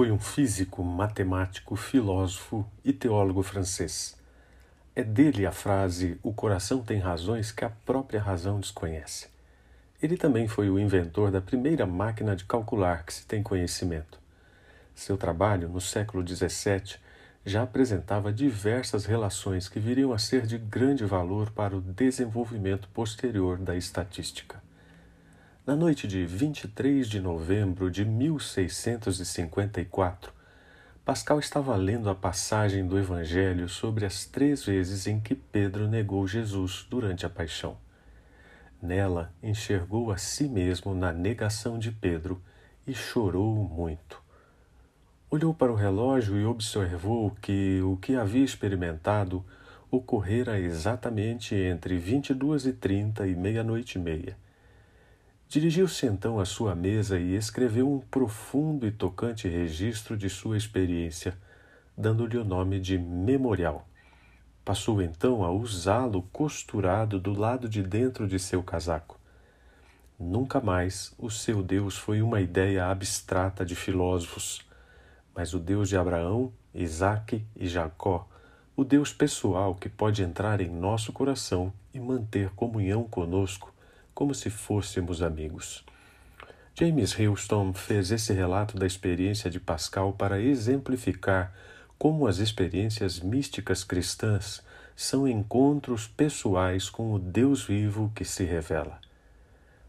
Foi um físico, matemático, filósofo e teólogo francês. É dele a frase: O coração tem razões que a própria razão desconhece. Ele também foi o inventor da primeira máquina de calcular que se tem conhecimento. Seu trabalho, no século XVII, já apresentava diversas relações que viriam a ser de grande valor para o desenvolvimento posterior da estatística. Na noite de 23 de novembro de 1654, Pascal estava lendo a passagem do Evangelho sobre as três vezes em que Pedro negou Jesus durante a paixão. Nela, enxergou a si mesmo na negação de Pedro e chorou muito. Olhou para o relógio e observou que o que havia experimentado ocorrera exatamente entre 22 e 30 e meia-noite e meia Dirigiu-se então à sua mesa e escreveu um profundo e tocante registro de sua experiência, dando-lhe o nome de Memorial. Passou então a usá-lo costurado do lado de dentro de seu casaco. Nunca mais o seu Deus foi uma ideia abstrata de filósofos, mas o Deus de Abraão, Isaque e Jacó, o Deus pessoal que pode entrar em nosso coração e manter comunhão conosco como se fôssemos amigos. James Houston fez esse relato da experiência de Pascal para exemplificar como as experiências místicas cristãs são encontros pessoais com o Deus vivo que se revela.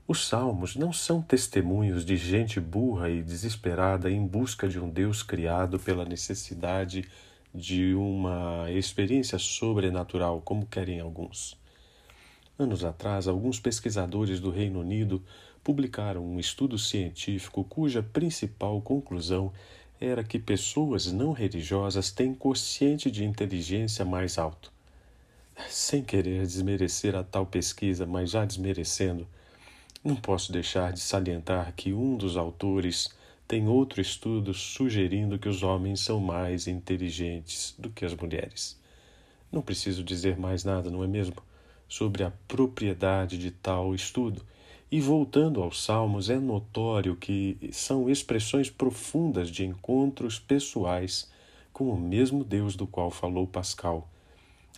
Os salmos não são testemunhos de gente burra e desesperada em busca de um Deus criado pela necessidade de uma experiência sobrenatural, como querem alguns. Anos atrás, alguns pesquisadores do Reino Unido publicaram um estudo científico cuja principal conclusão era que pessoas não religiosas têm quociente de inteligência mais alto. Sem querer desmerecer a tal pesquisa, mas já desmerecendo, não posso deixar de salientar que um dos autores tem outro estudo sugerindo que os homens são mais inteligentes do que as mulheres. Não preciso dizer mais nada, não é mesmo? Sobre a propriedade de tal estudo. E voltando aos Salmos, é notório que são expressões profundas de encontros pessoais com o mesmo Deus do qual falou Pascal,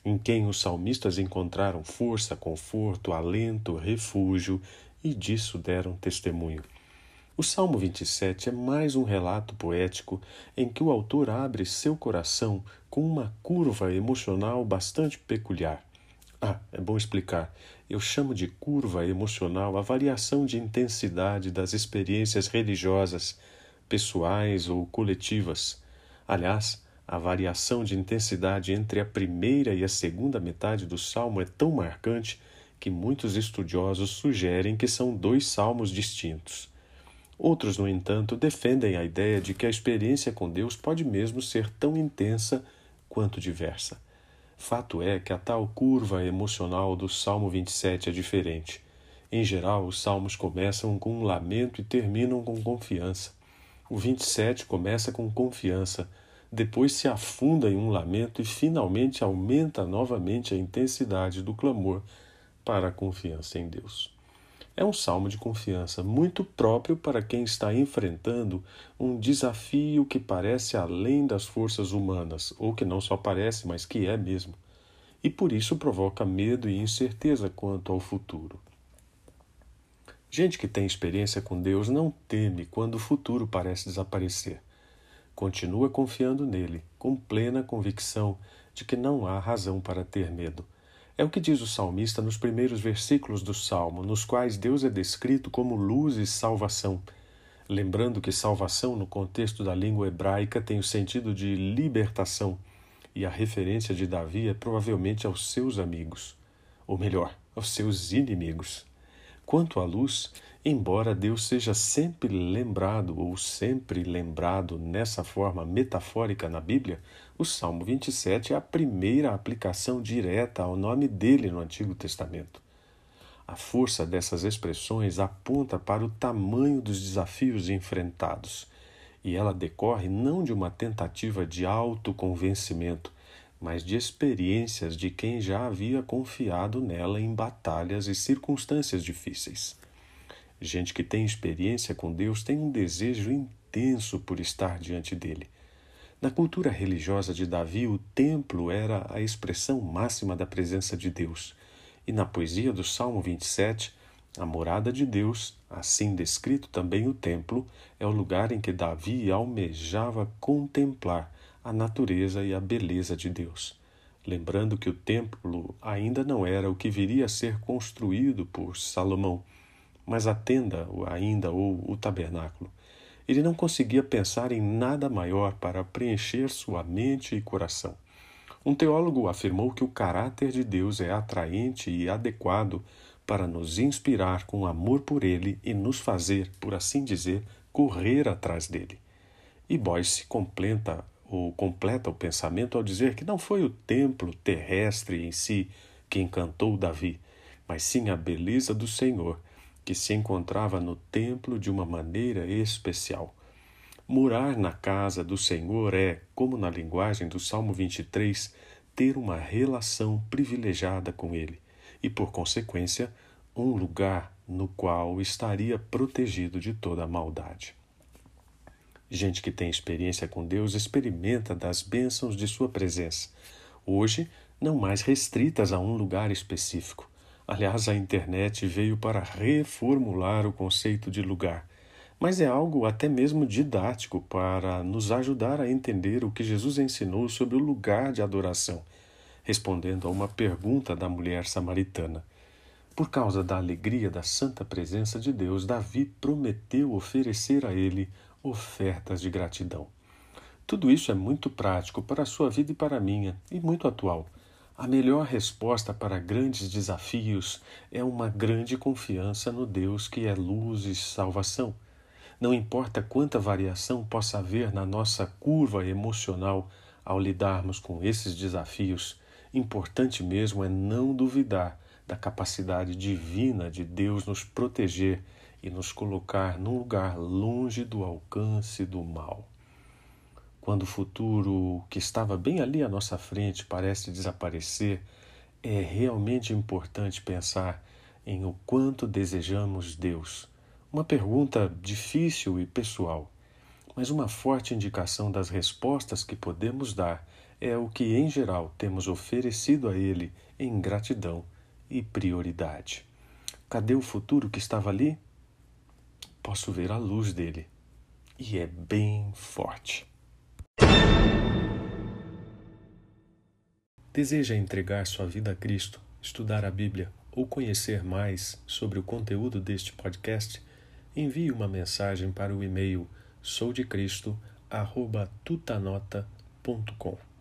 em quem os salmistas encontraram força, conforto, alento, refúgio e disso deram testemunho. O Salmo 27 é mais um relato poético em que o autor abre seu coração com uma curva emocional bastante peculiar. Ah, é bom explicar. Eu chamo de curva emocional a variação de intensidade das experiências religiosas, pessoais ou coletivas. Aliás, a variação de intensidade entre a primeira e a segunda metade do salmo é tão marcante que muitos estudiosos sugerem que são dois salmos distintos. Outros, no entanto, defendem a ideia de que a experiência com Deus pode mesmo ser tão intensa quanto diversa. Fato é que a tal curva emocional do Salmo 27 é diferente. Em geral, os salmos começam com um lamento e terminam com confiança. O 27 começa com confiança, depois se afunda em um lamento e finalmente aumenta novamente a intensidade do clamor para a confiança em Deus. É um salmo de confiança muito próprio para quem está enfrentando um desafio que parece além das forças humanas, ou que não só parece, mas que é mesmo, e por isso provoca medo e incerteza quanto ao futuro. Gente que tem experiência com Deus não teme quando o futuro parece desaparecer. Continua confiando nele, com plena convicção de que não há razão para ter medo é o que diz o salmista nos primeiros versículos do salmo, nos quais Deus é descrito como luz e salvação. Lembrando que salvação, no contexto da língua hebraica, tem o sentido de libertação, e a referência de Davi é provavelmente aos seus amigos, ou melhor, aos seus inimigos. Quanto à luz, embora Deus seja sempre lembrado ou sempre lembrado nessa forma metafórica na Bíblia, o Salmo 27 é a primeira aplicação direta ao nome dele no Antigo Testamento. A força dessas expressões aponta para o tamanho dos desafios enfrentados, e ela decorre não de uma tentativa de autoconvencimento, mas de experiências de quem já havia confiado nela em batalhas e circunstâncias difíceis. Gente que tem experiência com Deus tem um desejo tenso por estar diante dele. Na cultura religiosa de Davi, o templo era a expressão máxima da presença de Deus. E na poesia do Salmo 27, a morada de Deus, assim descrito também o templo, é o lugar em que Davi almejava contemplar a natureza e a beleza de Deus lembrando que o templo ainda não era o que viria a ser construído por Salomão, mas a tenda ainda ou o tabernáculo. Ele não conseguia pensar em nada maior para preencher sua mente e coração. Um teólogo afirmou que o caráter de Deus é atraente e adequado para nos inspirar com amor por Ele e nos fazer, por assim dizer, correr atrás dele. E Boyce completa ou completa o pensamento ao dizer que não foi o templo terrestre em si que encantou Davi, mas sim a beleza do Senhor, que se encontrava no templo de uma maneira especial. Morar na casa do Senhor é, como na linguagem do Salmo 23, ter uma relação privilegiada com Ele e, por consequência, um lugar no qual estaria protegido de toda a maldade. Gente que tem experiência com Deus experimenta das bênçãos de sua presença. Hoje, não mais restritas a um lugar específico. Aliás, a internet veio para reformular o conceito de lugar, mas é algo até mesmo didático para nos ajudar a entender o que Jesus ensinou sobre o lugar de adoração, respondendo a uma pergunta da mulher samaritana. Por causa da alegria da santa presença de Deus, Davi prometeu oferecer a ele ofertas de gratidão. Tudo isso é muito prático para a sua vida e para a minha, e muito atual. A melhor resposta para grandes desafios é uma grande confiança no Deus que é luz e salvação. Não importa quanta variação possa haver na nossa curva emocional ao lidarmos com esses desafios, importante mesmo é não duvidar da capacidade divina de Deus nos proteger e nos colocar num lugar longe do alcance do mal. Quando o futuro que estava bem ali à nossa frente parece desaparecer, é realmente importante pensar em o quanto desejamos Deus. Uma pergunta difícil e pessoal, mas uma forte indicação das respostas que podemos dar é o que, em geral, temos oferecido a Ele em gratidão e prioridade. Cadê o futuro que estava ali? posso ver a luz dele. E é bem forte. Deseja entregar sua vida a Cristo, estudar a Bíblia ou conhecer mais sobre o conteúdo deste podcast? Envie uma mensagem para o e-mail soudecristo@tutanota.com.